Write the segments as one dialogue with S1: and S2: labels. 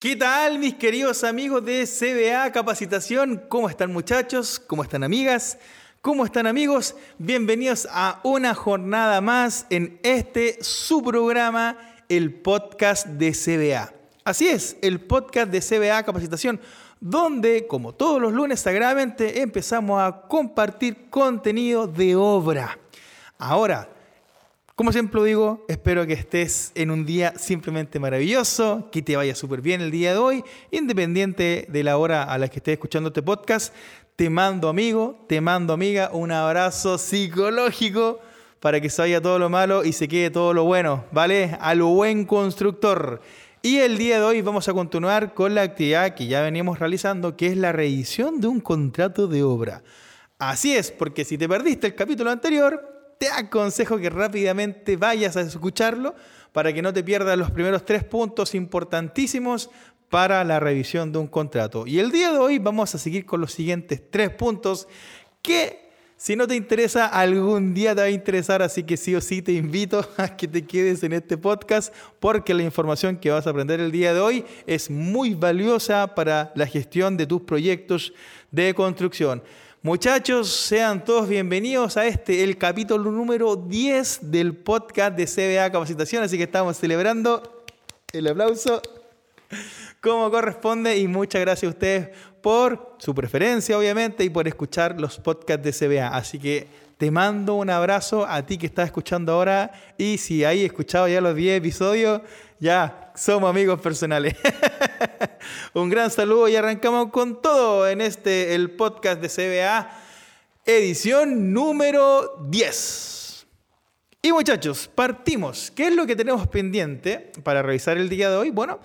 S1: ¿Qué tal mis queridos amigos de CBA Capacitación? ¿Cómo están muchachos? ¿Cómo están amigas? ¿Cómo están amigos? Bienvenidos a una jornada más en este su programa, el podcast de CBA. Así es, el podcast de CBA Capacitación, donde como todos los lunes sagradamente empezamos a compartir contenido de obra. Ahora, como siempre digo, espero que estés en un día simplemente maravilloso, que te vaya súper bien el día de hoy, independiente de la hora a la que estés escuchando este podcast. Te mando amigo, te mando amiga, un abrazo psicológico para que se vaya todo lo malo y se quede todo lo bueno, ¿vale? A lo buen constructor. Y el día de hoy vamos a continuar con la actividad que ya veníamos realizando, que es la revisión de un contrato de obra. Así es, porque si te perdiste el capítulo anterior, te aconsejo que rápidamente vayas a escucharlo para que no te pierdas los primeros tres puntos importantísimos para la revisión de un contrato. Y el día de hoy vamos a seguir con los siguientes tres puntos que si no te interesa, algún día te va a interesar, así que sí o sí te invito a que te quedes en este podcast porque la información que vas a aprender el día de hoy es muy valiosa para la gestión de tus proyectos de construcción. Muchachos, sean todos bienvenidos a este, el capítulo número 10 del podcast de CBA Capacitación, así que estamos celebrando el aplauso como corresponde y muchas gracias a ustedes por su preferencia, obviamente, y por escuchar los podcasts de CBA. Así que te mando un abrazo a ti que estás escuchando ahora y si hay escuchado ya los 10 episodios, ya somos amigos personales. Un gran saludo y arrancamos con todo en este, el podcast de CBA, edición número 10. Y muchachos, partimos. ¿Qué es lo que tenemos pendiente para revisar el día de hoy? Bueno,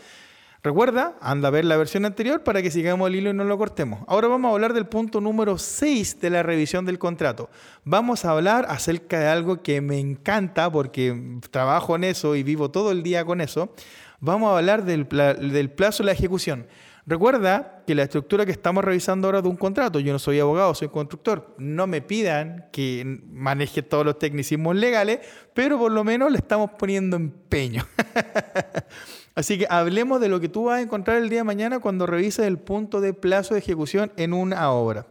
S1: Recuerda, anda a ver la versión anterior para que sigamos el hilo y no lo cortemos. Ahora vamos a hablar del punto número 6 de la revisión del contrato. Vamos a hablar acerca de algo que me encanta porque trabajo en eso y vivo todo el día con eso. Vamos a hablar del, plazo de la ejecución. Recuerda que la estructura que estamos revisando ahora de un contrato, yo no soy abogado, soy constructor, no me pidan que maneje todos los tecnicismos legales, pero por lo menos le estamos poniendo empeño. Así que hablemos de lo que tú vas a encontrar el día de mañana cuando revises el punto de plazo de ejecución en una obra.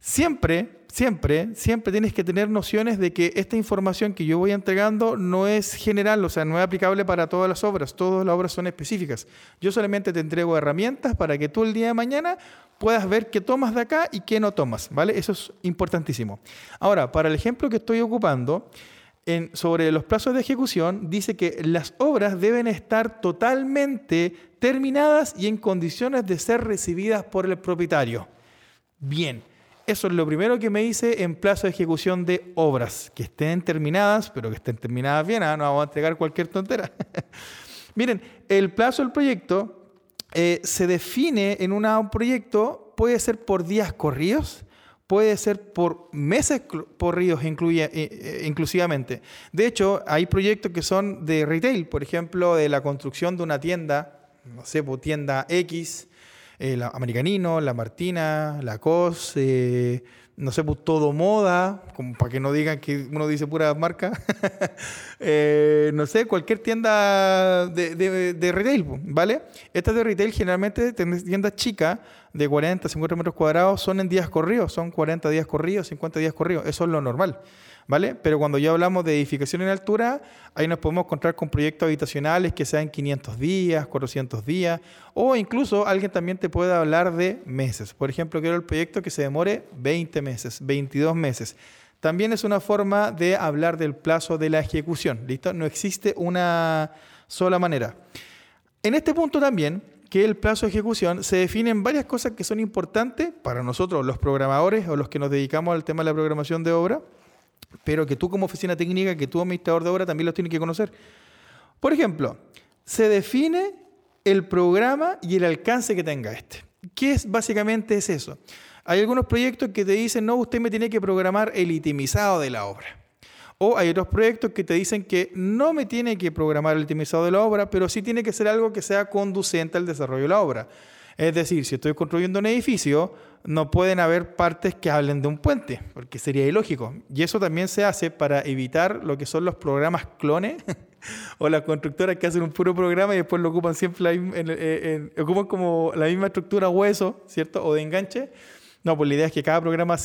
S1: Siempre, siempre, siempre tienes que tener nociones de que esta información que yo voy entregando no es general, o sea, no es aplicable para todas las obras, todas las obras son específicas. Yo solamente te entrego herramientas para que tú el día de mañana puedas ver qué tomas de acá y qué no tomas, ¿vale? Eso es importantísimo. Ahora, para el ejemplo que estoy ocupando, sobre los plazos de ejecución dice que las obras deben estar totalmente terminadas y en condiciones de ser recibidas por el propietario. Bien, eso es lo primero que me dice en plazo de ejecución de obras, que estén terminadas, pero que estén terminadas bien, ¿ah? no vamos a entregar cualquier tontera. Miren, el plazo del proyecto eh, se define en un proyecto, puede ser por días corridos, puede ser por meses corridos eh, eh, inclusivamente. De hecho, hay proyectos que son de retail, por ejemplo, de la construcción de una tienda, no sé, pues, tienda X, eh, la Americanino, la Martina, la COS, no sé, pues todo moda, como para que no digan que uno dice pura marca. no sé, cualquier tienda de, retail, pues, ¿vale? Estas de retail generalmente tiendas chicas de 40, 50 metros cuadrados son en días corridos, son 40 días corridos, 50 días corridos, eso es lo normal, Pero cuando ya hablamos de edificación en altura, ahí nos podemos encontrar con proyectos habitacionales que sean 500 días, 400 días, o incluso alguien también te puede hablar de meses. Por ejemplo, quiero el proyecto que se demore 20 meses, 22 meses. También es una forma de hablar del plazo de la ejecución, ¿listo? No existe una sola manera. En este punto también que el plazo de ejecución se definen varias cosas que son importantes para nosotros, los programadores o los que nos dedicamos al tema de la programación de obra, pero que tú como oficina técnica, que tú administrador de obra también los tienes que conocer. Por ejemplo, se define el programa y el alcance que tenga este. ¿Qué es básicamente es eso? Hay algunos proyectos que te dicen, no, usted me tiene que programar el itemizado de la obra. O hay otros proyectos que te dicen que no me tiene que programar el optimizado de la obra, pero sí tiene que ser algo que sea conducente al desarrollo de la obra. Es decir, si estoy construyendo un edificio, no pueden haber partes que hablen de un puente, porque sería ilógico. Y eso también se hace para evitar lo que son los programas clones o las constructoras que hacen un puro programa y después lo ocupan siempre la misma, ocupan como la misma estructura hueso, ¿cierto? O de enganche. No, pues la idea es que cada programa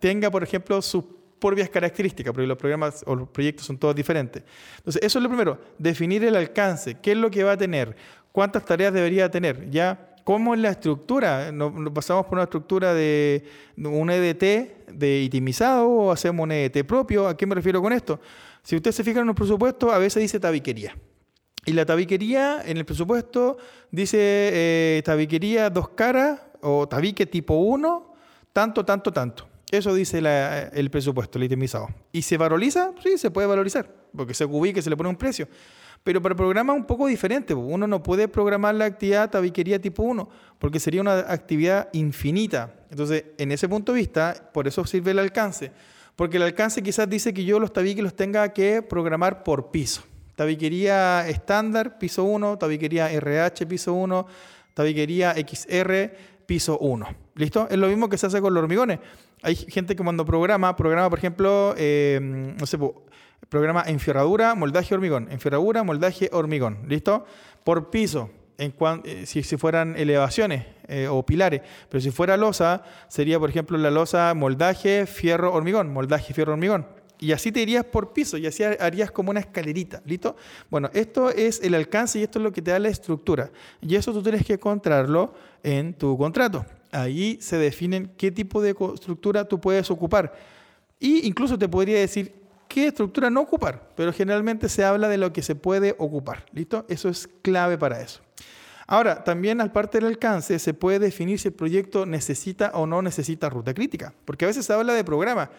S1: tenga, por ejemplo, sus propias características, porque los programas o los proyectos son todos diferentes. Entonces, eso es lo primero, definir el alcance, qué es lo que va a tener, cuántas tareas debería tener, ya cómo es la estructura. Nos, pasamos por una estructura de un EDT de itemizado o hacemos un EDT propio. ¿A qué me refiero con esto? Si usted se fija en los presupuestos, a veces dice tabiquería. Y la tabiquería en el presupuesto dice eh, tabiquería dos caras o tabique tipo 1, tanto, tanto, tanto. Eso dice el presupuesto, el itemizado. ¿Y se valoriza? Sí, se puede valorizar, porque se ubica y se le pone un precio. Pero para programas un poco diferente. Uno no puede programar la actividad tabiquería tipo 1 porque sería una actividad infinita. Entonces, en ese punto de vista, por eso sirve el alcance. Porque el alcance quizás dice que yo los tabiques los tenga que programar por piso. Tabiquería estándar, piso 1, tabiquería RH, piso 1, tabiquería XR, piso 1. ¿Listo? Es lo mismo que se hace con los hormigones. Hay gente que cuando programa, programa, por ejemplo, eh, no sé, Programa enferradura, moldaje, hormigón. Enferradura, moldaje, hormigón. ¿Listo? Por piso, en eh, si, si, fueran elevaciones eh, o pilares. Pero si fuera losa, sería, por ejemplo, la losa moldaje, fierro, hormigón. Moldaje, fierro, hormigón. Y así te irías por piso y así harías como una escalerita. ¿Listo? Bueno, esto es el alcance y esto es lo que te da la estructura. Y eso tú tienes que encontrarlo en tu contrato. Ahí se definen qué tipo de estructura tú puedes ocupar. Y incluso te podría decir qué estructura no ocupar, pero generalmente se habla de lo que se puede ocupar. ¿Listo? Eso es clave para eso. Ahora, también al parte del alcance se puede definir si el proyecto necesita o no necesita ruta crítica, porque a veces se habla de programa.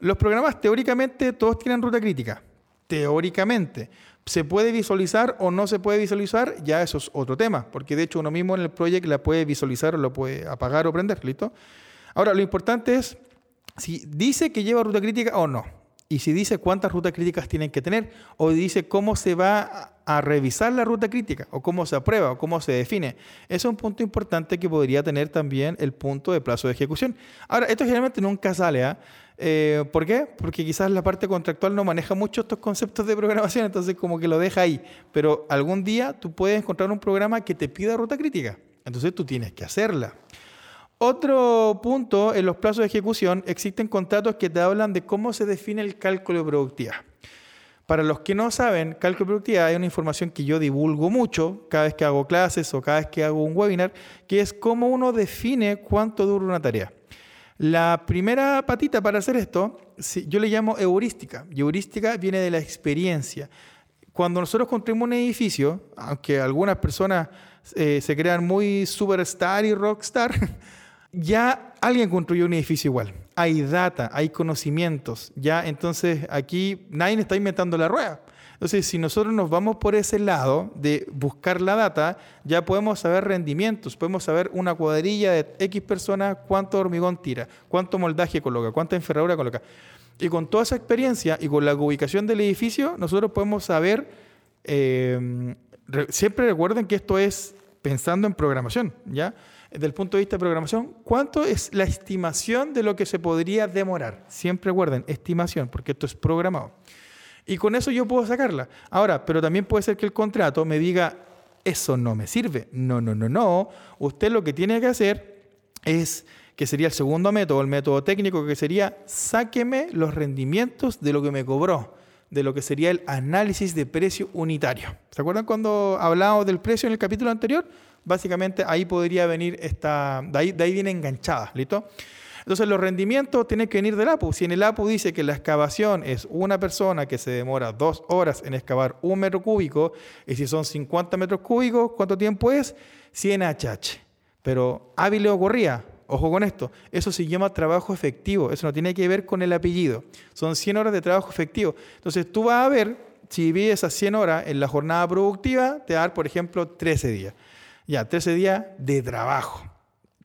S1: Los programas teóricamente todos tienen ruta crítica, teóricamente. ¿Se puede visualizar o no se puede visualizar? Ya eso es otro tema, porque de hecho uno mismo en el proyecto la puede visualizar o lo puede apagar o prender, ¿listo? Ahora, lo importante es si dice que lleva ruta crítica o no y si dice cuántas rutas críticas tienen que tener, o dice cómo se va a revisar la ruta crítica, o cómo se aprueba, o cómo se define. Es un punto importante que podría tener también el punto de plazo de ejecución. Ahora, esto generalmente nunca sale, ¿ah? ¿eh? ¿Por qué? Porque quizás la parte contractual no maneja mucho estos conceptos de programación, entonces como que lo deja ahí. Pero algún día tú puedes encontrar un programa que te pida ruta crítica, entonces tú tienes que hacerla. Otro punto, en los plazos de ejecución existen contratos que te hablan de cómo se define el cálculo de productividad. Para los que no saben, cálculo de productividad es una información que yo divulgo mucho cada vez que hago clases o cada vez que hago un webinar, que es cómo uno define cuánto dura una tarea. La primera patita para hacer esto, yo le llamo heurística. Y heurística viene de la experiencia. Cuando nosotros construimos un edificio, aunque algunas personas eh, se crean muy superstar y rockstar, ya alguien construyó un edificio igual. Hay data, hay conocimientos. Ya, entonces aquí nadie está inventando la rueda. Entonces, si nosotros nos vamos por ese lado de buscar la data, ya podemos saber rendimientos, podemos saber una cuadrilla de X personas, cuánto hormigón tira, cuánto moldaje coloca, cuánta enferradura coloca. Y con toda esa experiencia y con la ubicación del edificio, nosotros podemos saber, eh, siempre recuerden que esto es pensando en programación, ¿ya? Desde el punto de vista de programación, ¿cuánto es la estimación de lo que se podría demorar? Siempre recuerden, estimación, porque esto es programado. Y con eso yo puedo sacarla. Ahora, pero también puede ser que el contrato me diga, eso no me sirve. No, no, no, no. Usted lo que tiene que hacer es, que sería el segundo método, el método técnico, que sería, sáqueme los rendimientos de lo que me cobró de lo que sería el análisis de precio unitario. ¿Se acuerdan cuando hablábamos del precio en el capítulo anterior? Básicamente ahí podría venir esta, de ahí, de ahí viene enganchada, ¿listo? Entonces los rendimientos tienen que venir del APU. Si en el APU dice que la excavación es una persona que se demora dos horas en excavar un metro cúbico, y si son 50 metros cúbicos, ¿cuánto tiempo es? 100 HH. Pero hábil le ocurría, ojo con esto, eso se llama trabajo efectivo, eso no tiene que ver con el apellido, son 100 horas de trabajo efectivo. Entonces tú vas a ver, si divides esas 100 horas en la jornada productiva, te va a dar, por ejemplo, 13 días. Ya, 13 días de trabajo.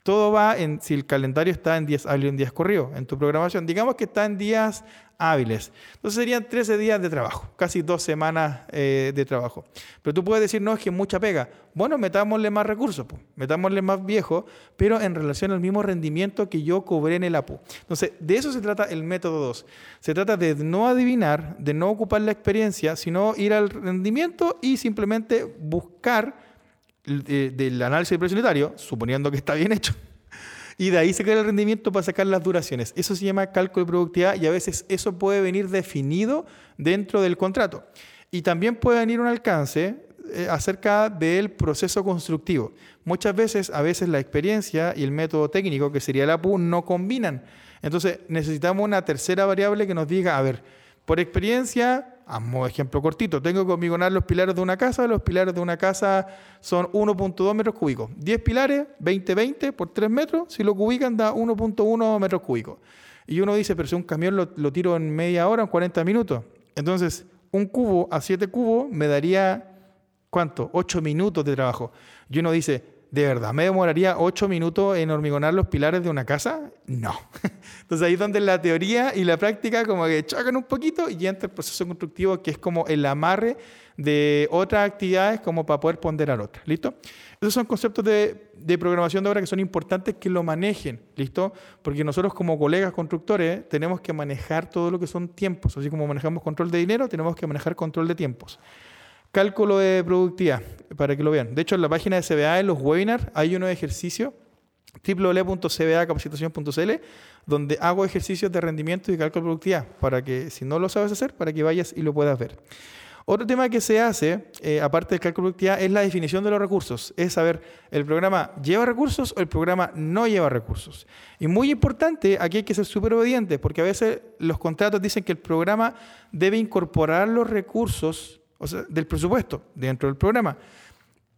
S1: Todo va en si el calendario está en días hábiles en días corridos, en tu programación. Digamos que está en días hábiles. Entonces serían 13 días de trabajo, casi dos semanas eh, de trabajo. Pero tú puedes decir, no, es que mucha pega. Bueno, metámosle más recursos, metámosle más viejo, pero en relación al mismo rendimiento que yo cobré en el APU. Entonces, de eso se trata el método 2. Se trata de no adivinar, de no ocupar la experiencia, sino ir al rendimiento y simplemente buscar eh, del análisis precio unitario, suponiendo que está bien hecho y de ahí sacar el rendimiento para sacar las duraciones. Eso se llama cálculo de productividad y a veces eso puede venir definido dentro del contrato. Y también puede venir un alcance eh, acerca del proceso constructivo. Muchas veces, a veces la experiencia y el método técnico, que sería la APU, no combinan. Entonces necesitamos una tercera variable que nos diga, a ver, por experiencia, a modo ejemplo cortito, tengo que hormigonar los pilares de una casa. Los pilares de una casa son 1.2 metros cúbicos. 10 pilares, 20, 20 por 3 metros. Si lo cubican, da 1.1 metros cúbicos. Y uno dice, pero si un camión lo, lo, tiro en media hora, en 40 minutos. Entonces, un cubo a 7 cubos me daría, ¿cuánto? 8 minutos de trabajo. Y uno dice, ¿De verdad me demoraría ocho minutos en hormigonar los pilares de una casa? No. Entonces ahí es donde la teoría y la práctica como que chocan un poquito y entra el proceso constructivo que es como el amarre de otras actividades como para poder ponderar otras. ¿Listo? Esos son conceptos de, de programación de obra que son importantes que lo manejen. ¿Listo? Porque nosotros como colegas constructores tenemos que manejar todo lo que son tiempos. Así como manejamos control de dinero, tenemos que manejar control de tiempos. Cálculo de productividad, para que lo vean. De hecho, en la página de CBA, en los webinars, hay unos ejercicios, www.cbacapacitación.cl, donde hago ejercicios de rendimiento y cálculo de productividad, para que, si no lo sabes hacer, para que vayas y lo puedas ver. Otro tema que se hace, eh, aparte del cálculo de productividad, es la definición de los recursos. Es saber, ¿el programa lleva recursos o el programa no lleva recursos? Y muy importante, aquí hay que ser súper obediente, porque a veces los contratos dicen que el programa debe incorporar los recursos o sea, del presupuesto dentro del programa.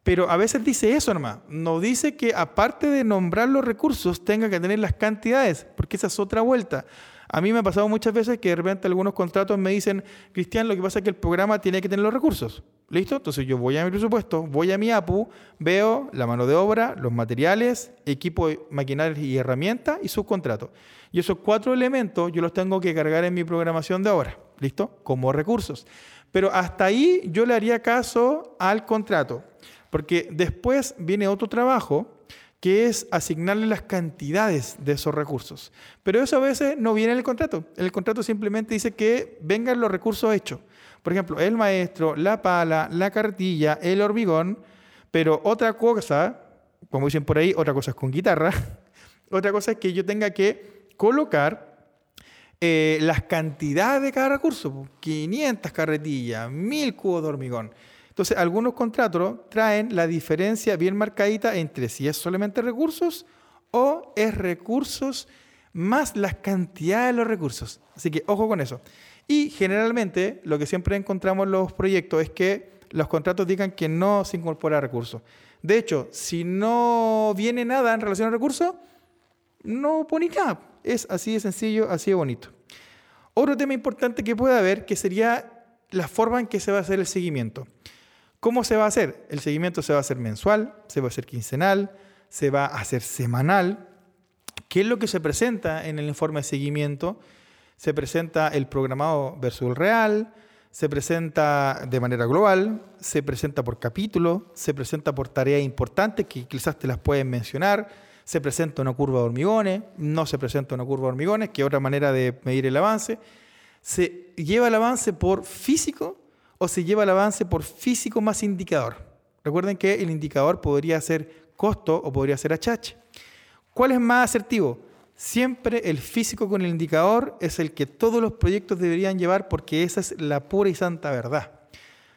S1: Pero a veces dice eso nomás, no dice que aparte de nombrar los recursos tenga que tener las cantidades, porque esa es otra vuelta. A mí me ha pasado muchas veces que de repente algunos contratos me dicen, Cristian, lo que pasa es que el programa tiene que tener los recursos. ¿Listo? Entonces yo voy a mi presupuesto, voy a mi APU, veo la mano de obra, los materiales, equipo, maquinarias y herramientas y subcontratos. Y esos cuatro elementos yo los tengo que cargar en mi programación de obra. ¿Listo? Como recursos. Pero hasta ahí yo le haría caso al contrato, porque después viene otro trabajo que es asignarle las cantidades de esos recursos. Pero eso a veces no viene en el contrato. El contrato simplemente dice que vengan los recursos hechos. Por ejemplo, el maestro, la pala, la cartilla, el hormigón, pero otra cosa, como dicen por ahí, otra cosa es con guitarra, otra cosa es que yo tenga que colocar eh, las cantidades de cada recurso, 500 carretillas, 1000 cubos de hormigón. Entonces, algunos contratos traen la diferencia bien marcadita entre si es solamente recursos o es recursos más las cantidades de los recursos. Así que ojo con eso. Y generalmente lo que siempre encontramos en los proyectos es que los contratos digan que no se incorpora recursos. De hecho, si no viene nada en relación a recursos, no pone nada. Es así de sencillo, así de bonito. Otro tema importante que puede haber que sería la forma en que se va a hacer el seguimiento. ¿Cómo se va a hacer? El seguimiento se va a hacer mensual, se va a hacer quincenal, se va a hacer semanal. ¿Qué es lo que se presenta en el informe de seguimiento? Se presenta el programado versus el real, se presenta de manera global, se presenta por capítulo, se presenta por tareas importantes que quizás te las pueden mencionar, se presenta una curva de hormigones, no se presenta una curva de hormigones, que es otra manera de medir el avance. ¿Se lleva el avance por físico o se lleva el avance por físico más indicador? Recuerden que el indicador podría ser costo o podría ser HH. ¿Cuál es más asertivo? Siempre el físico con el indicador es el que todos los proyectos deberían llevar porque esa es la pura y santa verdad.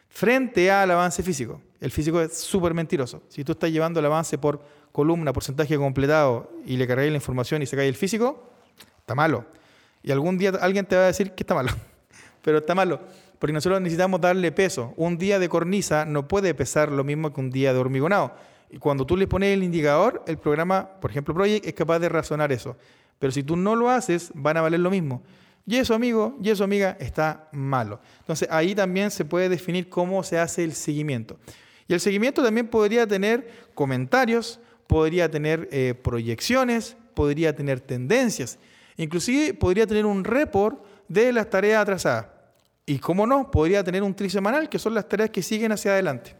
S1: Frente al avance físico. El físico es súper mentiroso. Si tú estás llevando el avance por columna, porcentaje completado y le cargáis la información y se cae el físico, está malo. Y algún día alguien te va a decir que está malo. Pero está malo. Porque nosotros necesitamos darle peso. Un día de cornisa no puede pesar lo mismo que un día de hormigonado. Y cuando tú le pones el indicador, el programa, por ejemplo Project, es capaz de razonar eso. Pero si tú no lo haces, van a valer lo mismo. Y eso, amigo, y eso, amiga, está malo. Entonces ahí también se puede definir cómo se hace el seguimiento. Y el seguimiento también podría tener comentarios, podría tener eh, proyecciones, podría tener tendencias, inclusive podría tener un report de las tareas atrasadas. Y cómo no, podría tener un trisemanal, que son las tareas que siguen hacia adelante.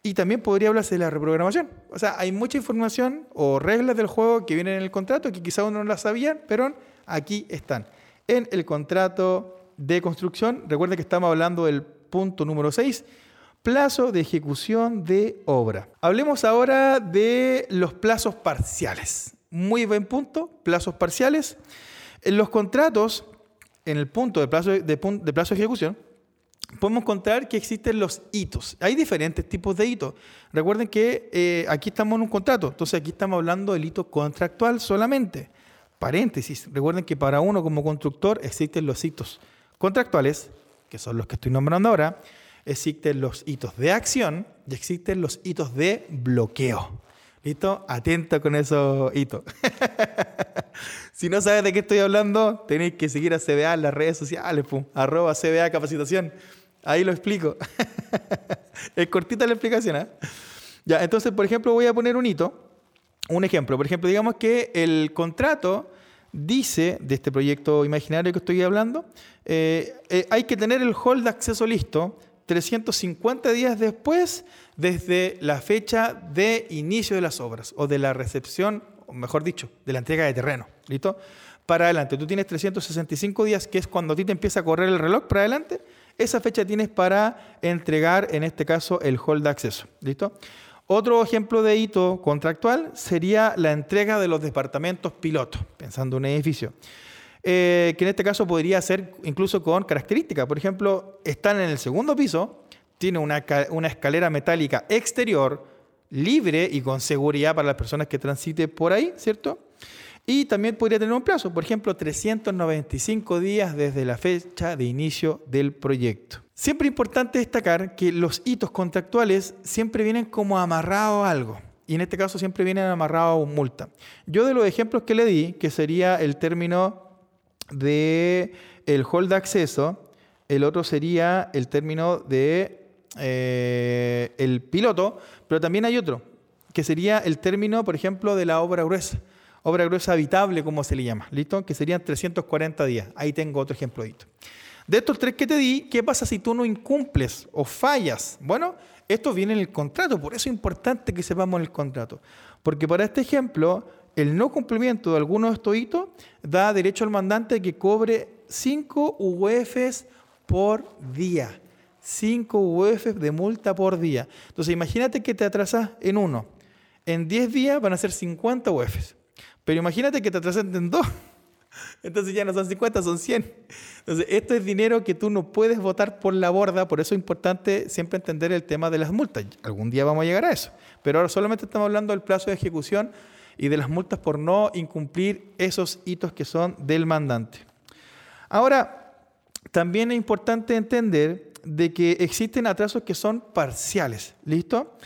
S1: Y también podría hablarse de la reprogramación. O sea, hay mucha información o reglas del juego que vienen en el contrato que quizá uno no las sabía, pero aquí están. En el contrato de construcción, recuerden que estamos hablando del punto número 6, plazo de ejecución de obra. Hablemos ahora de los plazos parciales. Muy buen punto, plazos parciales. En los contratos en el punto de plazo de, plazo de ejecución, podemos contar que existen los hitos. Hay diferentes tipos de hitos. Recuerden que eh, aquí estamos en un contrato, entonces aquí estamos hablando del hito contractual solamente. Paréntesis, recuerden que para uno como constructor existen los hitos contractuales, que son los que estoy nombrando ahora, existen los hitos de acción y existen los hitos de bloqueo. ¿Listo? Atento con esos hitos. si no sabes de qué estoy hablando, tenéis que seguir a CBA en las redes sociales, arroba CBA Capacitación. Ahí lo explico. es cortita la explicación. ¿eh? Ya, entonces, por ejemplo, voy a poner un hito. Un ejemplo. Por ejemplo, digamos que el contrato dice, de este proyecto imaginario que estoy hablando, eh, eh, hay que tener el hall de acceso listo 350 días después desde la fecha de inicio de las obras o de la recepción, o mejor dicho, de la entrega de terreno. ¿Listo? Para adelante. Tú tienes 365 días, que es cuando a ti te empieza a correr el reloj para adelante. Esa fecha tienes para entregar, en este caso, el hall de acceso. ¿Listo? Otro ejemplo de hito contractual sería la entrega de los departamentos piloto, pensando en un edificio. Eh, que en este caso podría ser incluso con características. Por ejemplo, están en el segundo piso, tiene una, una escalera metálica exterior libre y con seguridad para las personas que transiten por ahí, ¿cierto? Y también podría tener un plazo, por ejemplo, 395 días desde la fecha de inicio del proyecto. Siempre importante destacar que los hitos contractuales siempre vienen como amarrados a algo. Y en este caso siempre vienen amarrados a un multa. Yo de los ejemplos que le di, que sería el término de el hall de acceso, el otro sería el término de eh, el piloto, pero también hay otro, que sería el término, por ejemplo, de la obra gruesa. Obra gruesa habitable, como se le llama, ¿listo? Que serían 340 días. Ahí tengo otro ejemplo. De estos tres que te di, ¿qué pasa si tú no incumples o fallas? Bueno, esto viene en el contrato, por eso es importante que sepamos el contrato. Porque para este ejemplo, el no cumplimiento de alguno de estos hitos da derecho al mandante que cobre 5 UEFs por día. 5 UEFs de multa por día. Entonces, imagínate que te atrasas en uno. En 10 días van a ser 50 UEFs. Pero imagínate que te atrasas en dos. Entonces ya no son 50, son 100. Entonces, esto es dinero que tú no puedes votar por la borda, por eso es importante siempre entender el tema de las multas. Algún día vamos a llegar a eso. Pero ahora solamente estamos hablando del plazo de ejecución y de las multas por no incumplir esos hitos que son del mandante. Ahora, también es importante entender de que existen atrasos que son parciales, ¿listo?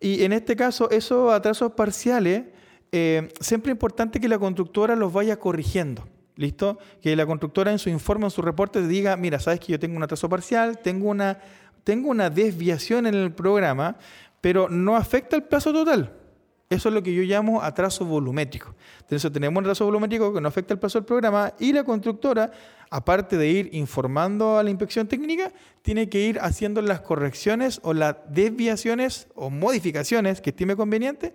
S1: Y en este caso, esos atrasos parciales, eh, siempre es importante que la constructora los vaya corrigiendo. ¿Listo? Que la constructora en su informe, en su reporte, diga, mira, sabes que yo tengo un atraso parcial, tengo una, tengo una desviación en el programa, pero no afecta el plazo total. Eso es lo que yo llamo atraso volumétrico. Entonces tenemos un atraso volumétrico que no afecta el plazo del programa y la constructora, aparte de ir informando a la inspección técnica, tiene que ir haciendo las correcciones o las desviaciones o modificaciones que estime conveniente,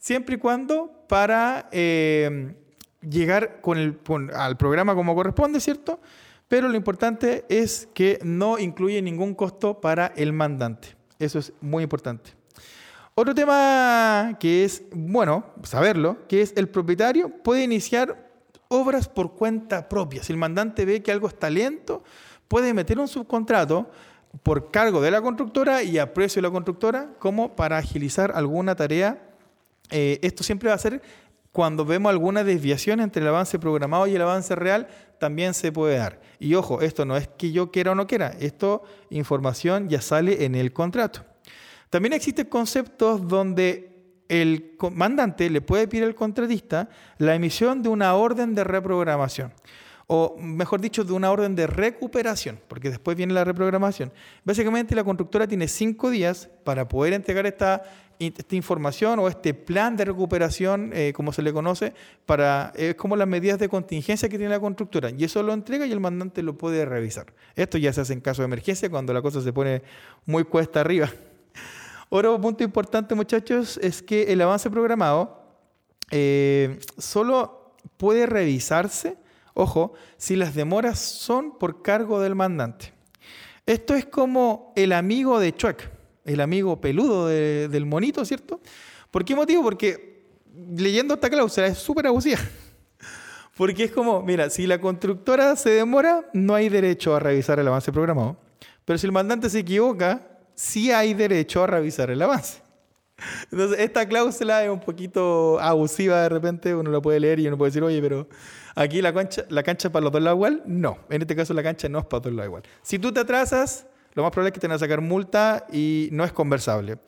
S1: siempre y cuando para eh, llegar con el, al programa como corresponde, ¿cierto? Pero lo importante es que no incluye ningún costo para el mandante. Eso es muy importante. Otro tema que es bueno saberlo, que es el propietario puede iniciar obras por cuenta propia. Si el mandante ve que algo está lento, puede meter un subcontrato por cargo de la constructora y a precio de la constructora como para agilizar alguna tarea. Eh, esto siempre va a ser cuando vemos alguna desviación entre el avance programado y el avance real, también se puede dar. Y ojo, esto no es que yo quiera o no quiera, esto información ya sale en el contrato. También existen conceptos donde el comandante le puede pedir al contratista la emisión de una orden de reprogramación o mejor dicho, de una orden de recuperación, porque después viene la reprogramación. Básicamente la constructora tiene cinco días para poder entregar esta información o este plan de recuperación, eh, como se le conoce, para es como las medidas de contingencia que tiene la constructora. Y eso lo entrega y el mandante lo puede revisar. Esto ya se hace en caso de emergencia, cuando la cosa se pone muy cuesta arriba. Otro punto importante, muchachos, es que el avance programado eh, solo puede revisarse, ojo, si las demoras son por cargo del mandante. Esto es como el amigo de Chuck, el amigo peludo del monito, ¿cierto? ¿Por qué motivo? Porque leyendo esta cláusula es súper abusiva. Porque es como, mira, si la constructora se demora, no hay derecho a revisar el avance programado. Pero si el mandante se equivoca, sí hay derecho a revisar el avance. Entonces, esta cláusula es un poquito abusiva de repente, uno la puede leer y uno puede decir, oye, pero aquí la cancha, la cancha es para los dos lados igual. No, en este caso la cancha no es para los dos lados igual. Si tú te atrasas, lo más probable es que te van a sacar multa y no es conversable.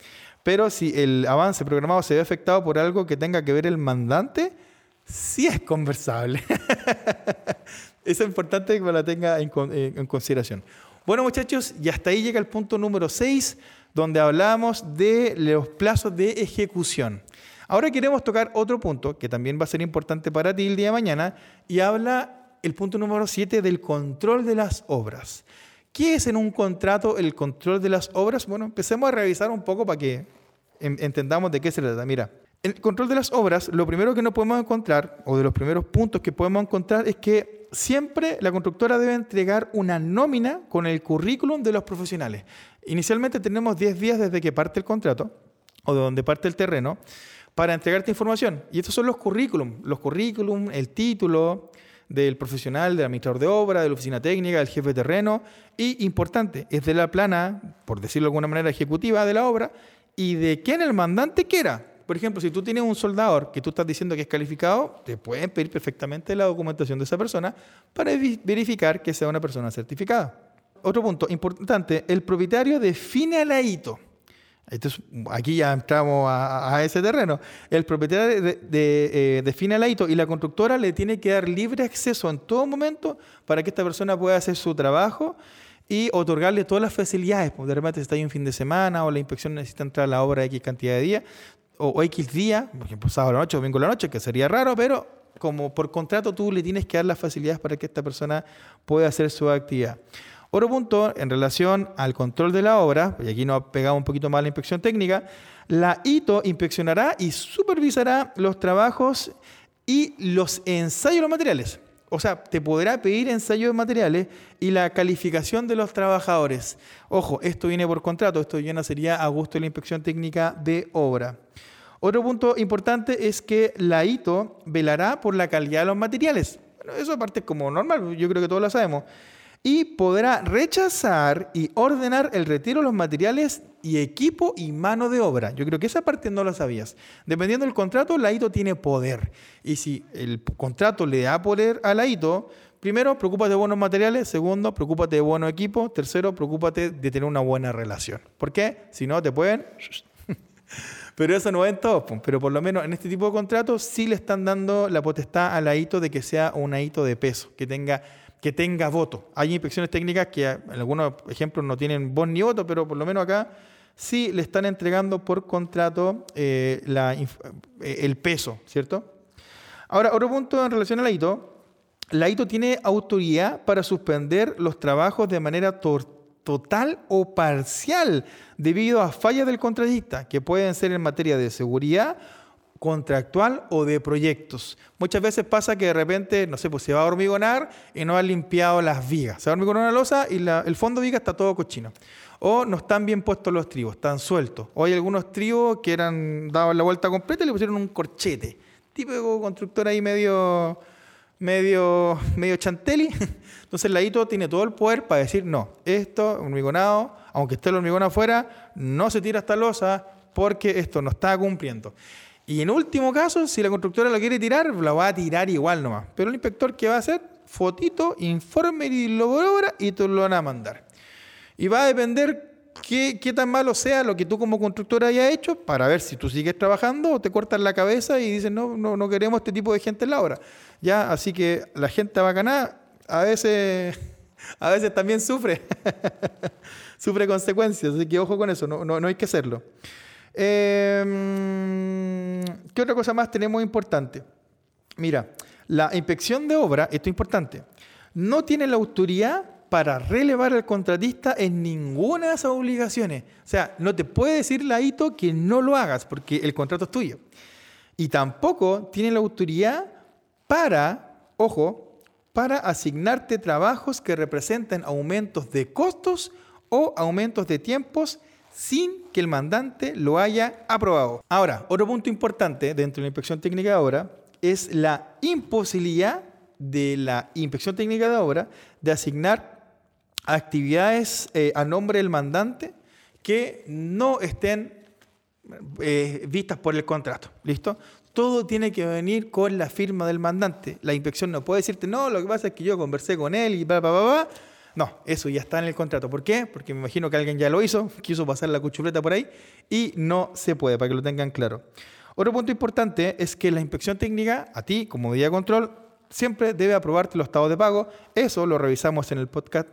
S1: Pero si el avance programado se ve afectado por algo que tenga que ver el mandante, sí es conversable. Es importante que lo tenga en consideración. Bueno, muchachos, y hasta ahí llega el punto número 6, donde hablamos de los plazos de ejecución. Ahora queremos tocar otro punto que también va a ser importante para ti el día de mañana y habla el punto número 7 del control de las obras. ¿Qué es en un contrato el control de las obras? Bueno, empecemos a revisar un poco para que entendamos de qué se trata. Mira, el control de las obras, lo primero que no podemos encontrar, o de los primeros puntos que podemos encontrar, es que siempre la constructora debe entregar una nómina con el currículum de los profesionales. Inicialmente tenemos 10 días desde que parte el contrato, o de donde parte el terreno, para entregarte información. Y estos son los currículum, los currículum, el título del profesional, del administrador de obra, de la oficina técnica, del jefe de terreno, y importante, es de la plana, por decirlo de alguna manera ejecutiva, de la obra, y de quién el mandante quiera por ejemplo, si tú tienes un soldador que tú estás diciendo que es calificado, te pueden pedir perfectamente la documentación de esa persona para verificar que sea una persona certificada. Otro punto importante, el propietario define a la hito. aquí ya entramos a, ese terreno. El propietario de, eh, define la hito y la constructora le tiene que dar libre acceso en todo momento para que esta persona pueda hacer su trabajo y otorgarle todas las facilidades. Pues, de repente está ahí un fin de semana o la inspección necesita entrar a la obra X cantidad de días, o, X día, por ejemplo, sábado a la noche, domingo a la noche, que sería raro, pero como por contrato tú le tienes que dar las facilidades para que esta persona pueda hacer su actividad. Otro punto en relación al control de la obra, y aquí nos pegado un poquito más la inspección técnica, la ITO inspeccionará y supervisará los trabajos y los ensayos de los materiales. O sea, te podrá pedir ensayos de materiales y la calificación de los trabajadores. Ojo, esto viene por contrato, esto ya sería a gusto de la inspección técnica de obra. Otro punto importante es que la ITO velará por la calidad de los materiales. Eso aparte es como normal, yo creo que todos lo sabemos y podrá rechazar y ordenar el retiro de los materiales y equipo y mano de obra. Yo creo que esa parte no la sabías. Dependiendo del contrato, la ITO tiene poder. Y si el contrato le da poder a la ITO, primero, preocúpate de buenos materiales. Segundo, preocúpate de buenos equipo. Tercero, preocúpate de tener una buena relación. ¿Por qué? Si no, te pueden... Pero eso no va en todos, pero por lo menos en este tipo de contratos sí le están dando la potestad a la ITO de que sea una ITO de peso, que tenga que tenga voto. Hay inspecciones técnicas que en algunos ejemplos no tienen voz ni voto, pero por lo menos acá sí le están entregando por contrato eh, eh, el peso, ¿cierto? Ahora, otro punto en relación a la ITO. La ITO tiene autoridad para suspender los trabajos de manera total o parcial debido a fallas del contratista, que pueden ser en materia de seguridad contractual o de proyectos. Muchas veces pasa que de repente, no sé, pues se va a hormigonar y no ha limpiado las vigas. Se va a hormigonar una losa y el fondo de viga está todo cochino. O no están bien puestos los tribos, están sueltos. O hay algunos tribos que eran daban la vuelta completa y le pusieron un corchete. Típico constructor ahí medio, medio, medio chantelli. Entonces el ladito tiene todo el poder para decir, no, esto, hormigonado, aunque esté el hormigón afuera, no se tira esta losa porque esto no está cumpliendo. Y en último caso, si la constructora la quiere tirar, la va a tirar igual nomás. Pero el inspector, ¿qué va a hacer? Fotito, informe y lo y te lo van a mandar. Y va a depender qué, tan malo sea lo que tú como constructora hayas hecho para ver si tú sigues trabajando o te cortan la cabeza y dicen, no, no, no queremos este tipo de gente en la obra. Ya, así que la gente bacana a veces, a veces también sufre, sufre consecuencias, así que ojo con eso, no, no, no hay que hacerlo. Em, ¿Qué otra cosa más tenemos importante? Mira, la inspección de obra, esto es importante, no tiene la autoridad para relevar al contratista en ninguna de esas obligaciones. O sea, no te puede decir la ITO que no lo hagas porque el contrato es tuyo. Y tampoco tiene la autoridad para, ojo, para asignarte trabajos que representen aumentos de costos o aumentos de tiempos sin que el mandante lo haya aprobado. Ahora, otro punto importante dentro de la inspección técnica de obra es la imposibilidad de la inspección técnica de obra de asignar actividades eh, a nombre del mandante que no estén eh, vistas por el contrato. ¿Listo? Todo tiene que venir con la firma del mandante. La inspección no puede decirte, no, lo que pasa es que yo conversé con él y bla, bla, bla, bla. No, eso ya está en el contrato. ¿Por qué? Porque me imagino que alguien ya lo hizo, quiso pasar la cuchuleta por ahí y no se puede, para que lo tengan claro. Otro punto importante es que la inspección técnica, a ti como medida de control, siempre debe aprobarte los estados de pago. Eso lo revisamos en el podcast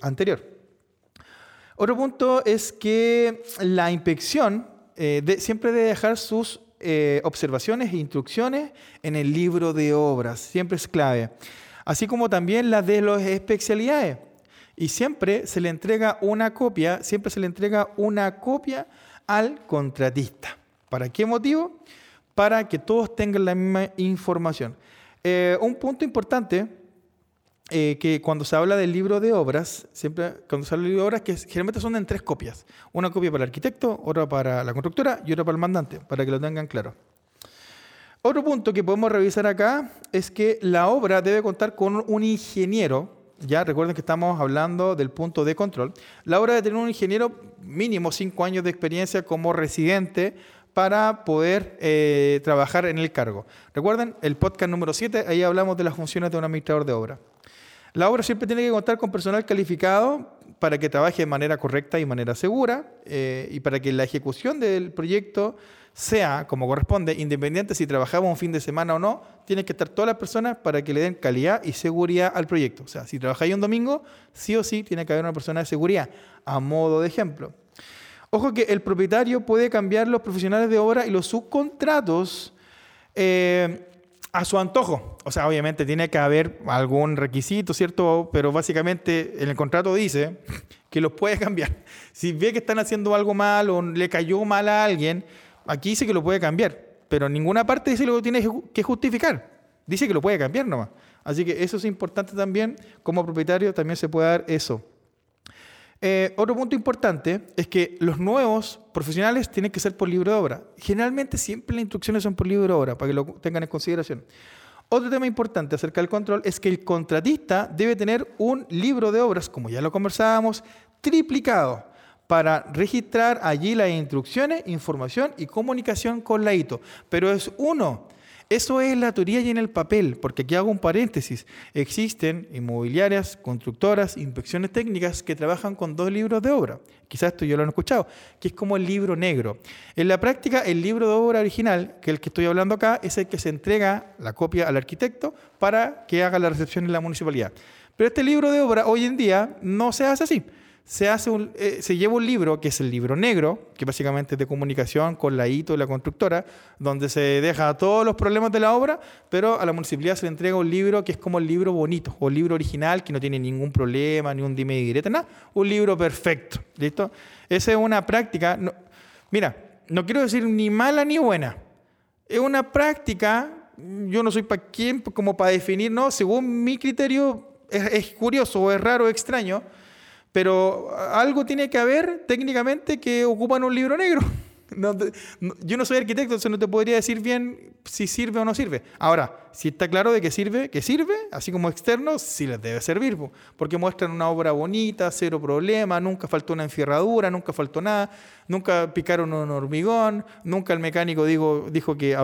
S1: anterior. Otro punto es que la inspección eh, siempre debe dejar sus eh, observaciones e instrucciones en el libro de obras, siempre es clave. Así como también las de las especialidades. Y siempre se le entrega una copia, siempre se le entrega una copia al contratista. ¿Para qué motivo? Para que todos tengan la misma información. Eh, un punto importante eh, que cuando se habla del libro de obras, siempre cuando se habla del libro de obras, que generalmente son en tres copias. Una copia para el arquitecto, otra para la constructora y otra para el mandante, para que lo tengan claro. Otro punto que podemos revisar acá es que la obra debe contar con un ingeniero. Ya recuerden que estamos hablando del punto de control. La obra debe tener un ingeniero mínimo cinco años de experiencia como residente para poder eh, trabajar en el cargo. Recuerden, el podcast número 7, ahí hablamos de las funciones de un administrador de obra. La obra siempre tiene que contar con personal calificado para que trabaje de manera correcta y manera segura eh, y para que la ejecución del proyecto sea como corresponde, independiente si trabajamos un fin de semana o no, tienen que estar todas las personas para que le den calidad y seguridad al proyecto. O sea, si trabajáis un domingo, sí o sí tiene que haber una persona de seguridad, a modo de ejemplo. Ojo que el propietario puede cambiar los profesionales de obra y los subcontratos eh, a su antojo. O sea, obviamente tiene que haber algún requisito, ¿cierto? Pero básicamente en el contrato dice que los puede cambiar. Si ve que están haciendo algo mal o le cayó mal a alguien, aquí dice que lo puede cambiar. Pero en ninguna parte dice lo tiene que justificar. Dice que lo puede cambiar nomás. Así que eso es importante también. Como propietario también se puede dar eso. Eh, otro punto importante es que los nuevos profesionales tienen que ser por libro de obra. Generalmente siempre las instrucciones son por libro de obra, para que lo tengan en consideración. Otro tema importante acerca del control es que el contratista debe tener un libro de obras, como ya lo conversábamos, triplicado para registrar allí las instrucciones, información y comunicación con la ITO. Pero es uno eso es la teoría y en el papel, porque aquí hago un paréntesis. Existen inmobiliarias, constructoras, inspecciones técnicas que trabajan con dos libros de obra. Quizás esto yo lo han escuchado, que es como el libro negro. En la práctica, el libro de obra original, que es el que estoy hablando acá, es el que se entrega la copia al arquitecto para que haga la recepción en la municipalidad. Pero este libro de obra hoy en día no se hace así se, hace eh, se lleva un libro, que es el libro negro, que básicamente es de comunicación con la ITO y la constructora, donde se deja todos los problemas de la obra, pero a la municipalidad se le entrega un libro que es como el libro bonito, o el libro original, que no tiene ningún problema, ni un dime directo, nada, un libro perfecto, ¿listo? Esa es una práctica, mira, no quiero decir ni mala ni buena, es una práctica, yo no soy para quién, como para definir, no, según mi criterio, es, es curioso, es raro, extraño, pero algo tiene que haber técnicamente que ocupan un libro negro. Yo no soy arquitecto, entonces no te podría decir bien si sirve o no sirve. Ahora, si está claro de que sirve, que sirve, así como externo, sí les debe servir, porque muestran una obra bonita, cero problema, nunca faltó una enfierradura, nunca faltó nada, nunca picaron un hormigón, nunca el mecánico dijo, dijo que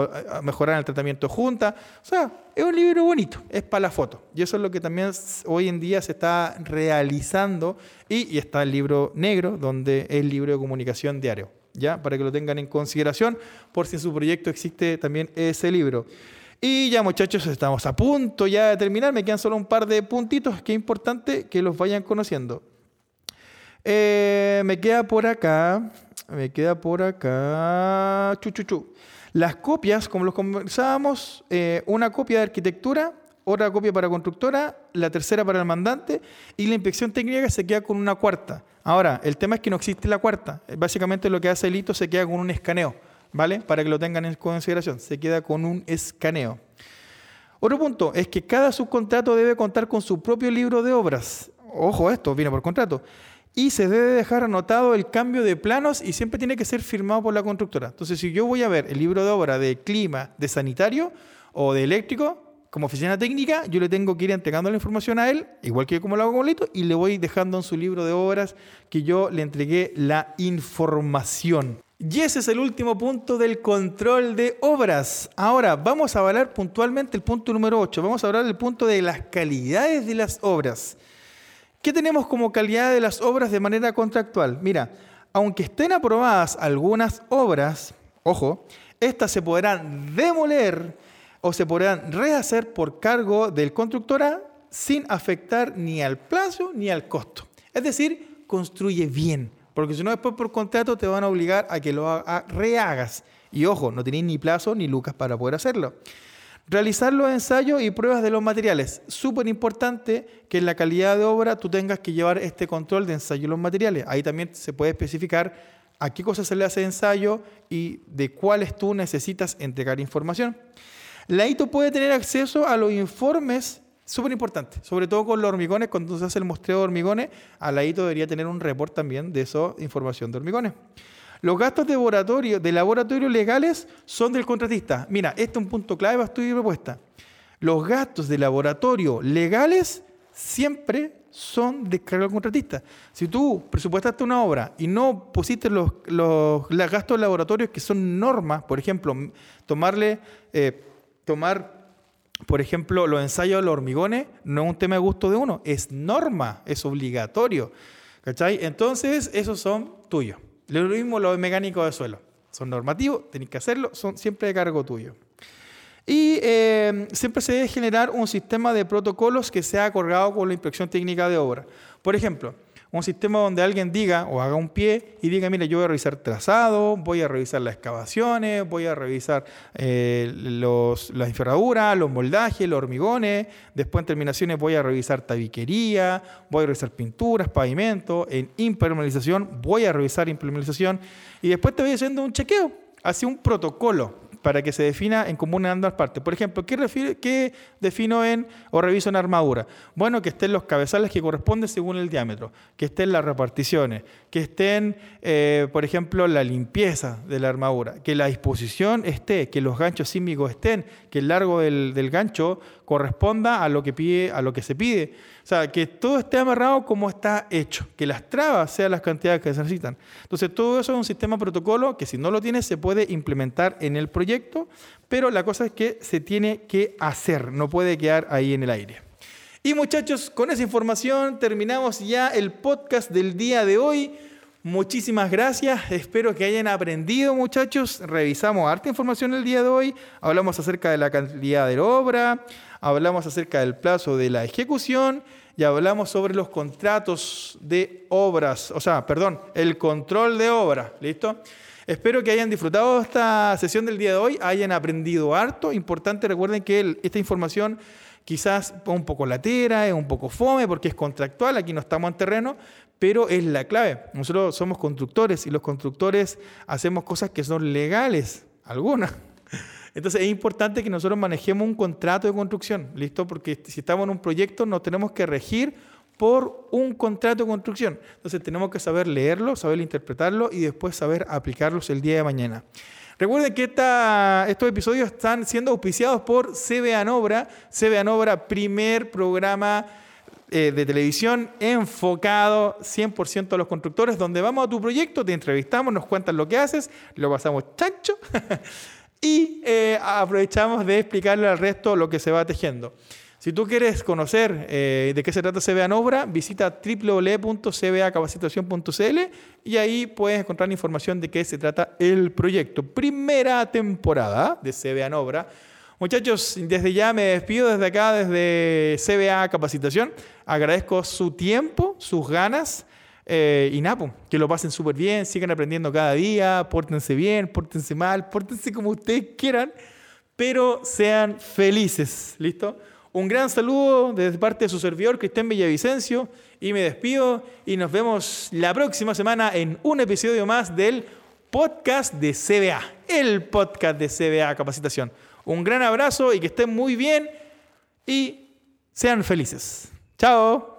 S1: mejoraran el tratamiento junta. O sea, es un libro bonito, es para la foto. Y eso es lo que también hoy en día se está realizando y, y está el libro negro, donde es el libro de comunicación diario. ¿Ya? Para que lo tengan en consideración, por si en su proyecto existe también ese libro. Y ya muchachos, estamos a punto ya de terminar, me quedan solo un par de puntitos que es importante que los vayan conociendo. Eh, me queda por acá Me queda por acá. Chu, chu, chu. Las copias, como los conversábamos, eh, una copia de arquitectura, otra copia para constructora, la tercera para el mandante y la inspección técnica se queda con una cuarta. Ahora, el tema es que no existe la cuarta. Básicamente lo que hace el hito se queda con un escaneo, ¿vale? Para que lo tengan en consideración. Se queda con un escaneo. Otro punto es que cada subcontrato debe contar con su propio libro de obras. Ojo, esto viene por contrato. Y se debe dejar anotado el cambio de planos y siempre tiene que ser firmado por la constructora. Entonces, si yo voy a ver el libro de obra de clima, de sanitario o de eléctrico, como oficina técnica, yo le tengo que ir entregando la información a él, igual que como lo hago con Lito, y le voy dejando en su libro de obras que yo le entregué la información. Y ese es el último punto del control de obras. Ahora vamos a hablar puntualmente el punto número 8. Vamos a hablar del punto de las calidades de las obras. ¿Qué tenemos como calidad de las obras de manera contractual? Mira, aunque estén aprobadas algunas obras, ojo, estas se podrán demoler o se podrán rehacer por cargo del constructora sin afectar ni al plazo ni al costo. Es decir, construye bien, porque si no después por contrato te van a obligar a que lo rehagas. Y ojo, no tenéis ni plazo ni lucas para poder hacerlo. Realizar los ensayos y pruebas de los materiales. Súper importante que en la calidad de obra tú tengas que llevar este control de ensayo de los materiales. Ahí también se puede especificar a qué cosas se le hace ensayo y de cuáles tú necesitas entregar información. La ITO puede tener acceso a los informes, súper importante, sobre todo con los hormigones, cuando se hace el muestreo de hormigones, a la ITO debería tener un report también de esa información de hormigones. Los gastos de laboratorio, de laboratorio legales son del contratista. Mira, este es un punto clave para estudio y propuesta. Los gastos de laboratorio legales siempre son de cargo del contratista. Si tú presupuestaste una obra y no pusiste los, los, gastos de laboratorio que son normas, por ejemplo, tomarle, eh, tomar, por ejemplo, los ensayos de los hormigones, no es un tema de gusto de uno, es norma, es obligatorio. ¿Cachai? Entonces, esos son tuyos. Lo mismo los mecánicos de suelo. Son normativos, tenéis que hacerlo, son siempre de cargo tuyo. Y eh, siempre se debe generar un sistema de protocolos que sea acordado con la inspección técnica de obra. Por ejemplo, un sistema donde alguien diga o haga un pie y diga, mire, yo voy a revisar trazado, voy a revisar las excavaciones, voy a revisar eh, los, las enferraduras, los moldajes, los hormigones, después en terminaciones voy a revisar tabiquería, voy a revisar pinturas, pavimento, en impermeabilización voy a revisar impermeabilización y después te voy haciendo un chequeo, así un protocolo para que se defina en común en ambas partes. Por ejemplo, ¿qué, defino en o reviso en armadura? Bueno, que estén los cabezales que corresponden según el diámetro, que estén las reparticiones, que estén, eh, por ejemplo, la limpieza de la armadura, que la disposición esté, que los ganchos sísmicos estén, que el largo del, del gancho corresponda a lo que pide, a lo que se pide. Sea, que todo esté amarrado como está hecho, que las trabas sean las cantidades que se necesitan. Entonces, todo eso es un sistema protocolo que si no lo tienes se puede implementar en el proyecto, pero la cosa es que se tiene que hacer, no puede quedar ahí en el aire. Y muchachos, con esa información terminamos ya el podcast del día de hoy. Muchísimas gracias, espero que hayan aprendido muchachos. Revisamos harta información el día de hoy, hablamos acerca de la calidad de la obra, hablamos acerca del plazo de la ejecución y hablamos sobre los contratos de obras, o sea, perdón, el control de obra, ¿listo? Espero que hayan disfrutado esta sesión del día de hoy, hayan aprendido harto. Importante, recuerden que esta información quizás un poco latera, es un poco fome porque es contractual, aquí no estamos en terreno, pero es la clave. Nosotros somos constructores y los constructores hacemos cosas que son legales, algunas. Entonces es importante que nosotros manejemos un contrato de construcción, ¿listo? Porque si estamos en un proyecto nos tenemos que regir por un contrato de construcción. Entonces tenemos que saber leerlo, saber interpretarlo y después saber aplicarlos el día de mañana. Recuerden que estos episodios están siendo auspiciados por CBA Nobra. CBA Nobra, primer programa eh, de televisión enfocado 100% a los constructores, donde vamos a tu proyecto, te entrevistamos, nos cuentan lo que haces, lo pasamos chancho y eh, aprovechamos de explicarle al resto lo que se va tejiendo. Si tú quieres conocer eh, de qué se trata CBA obra, visita www.cbacapacitación.cl y ahí puedes encontrar información de qué se trata el proyecto. Primera temporada de CBA obra. Muchachos, desde ya me despido desde acá, desde CBA Capacitación. Agradezco su tiempo, sus ganas Eh, y Napo, que lo pasen súper bien, sigan aprendiendo cada día, pórtense bien, pórtense mal, pórtense como ustedes quieran, pero sean felices, ¿listo? Un gran saludo desde parte de su servidor, Cristian Villavicencio, y me despido y nos vemos la próxima semana en un episodio más del podcast de CBA, el podcast de CBA Capacitación. Un gran abrazo y que estén muy bien y sean felices. Chao.